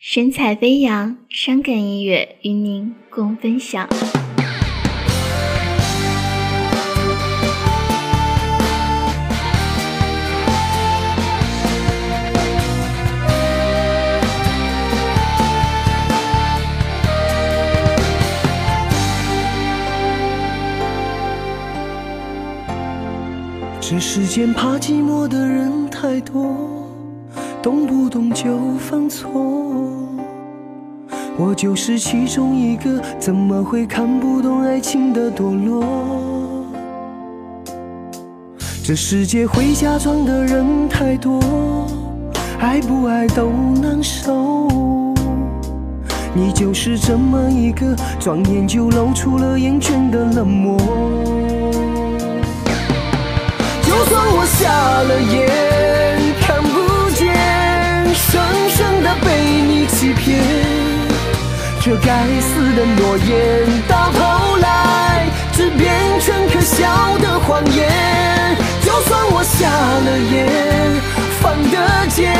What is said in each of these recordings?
神采飞扬，伤感音乐与您共分享。这世间怕寂寞的人太多，动不动就犯错。我就是其中一个，怎么会看不懂爱情的堕落？这世界会假装的人太多，爱不爱都难受。你就是这么一个，转眼就露出了厌倦的冷漠。就算我瞎了眼，该死的诺言，到头来只变成可笑的谎言。就算我瞎了眼，放得见，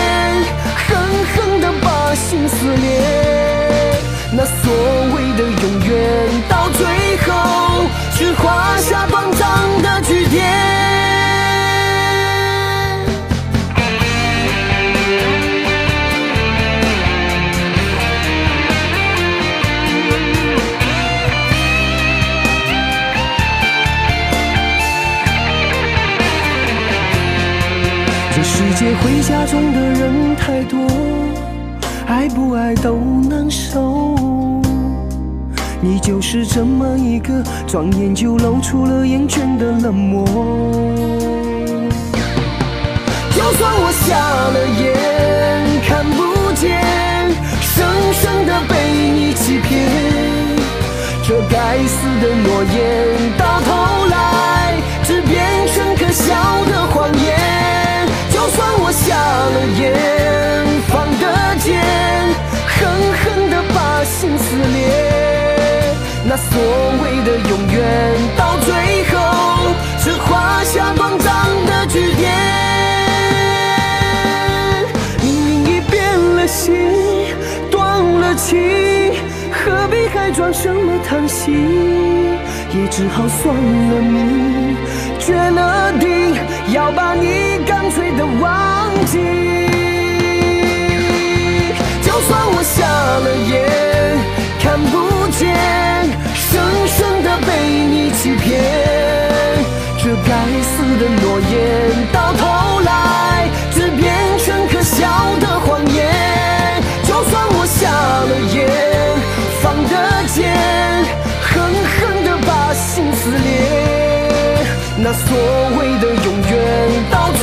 这世界会假装的人太多，爱不爱都难受。你就是这么一个，转眼就露出了厌倦的冷漠。就算我瞎了眼，看不见，生生的被你欺骗，这该死的诺言，到所谓的永远，到最后只画下短暂的句点。明明已变了心，断了情，何必还装什么叹息？也只好算了命，决了定要把你干脆的忘记。该死的诺言，到头来只变成可笑的谎言。就算我瞎了眼，放得箭，狠狠的把心撕裂，那所谓的永远，到最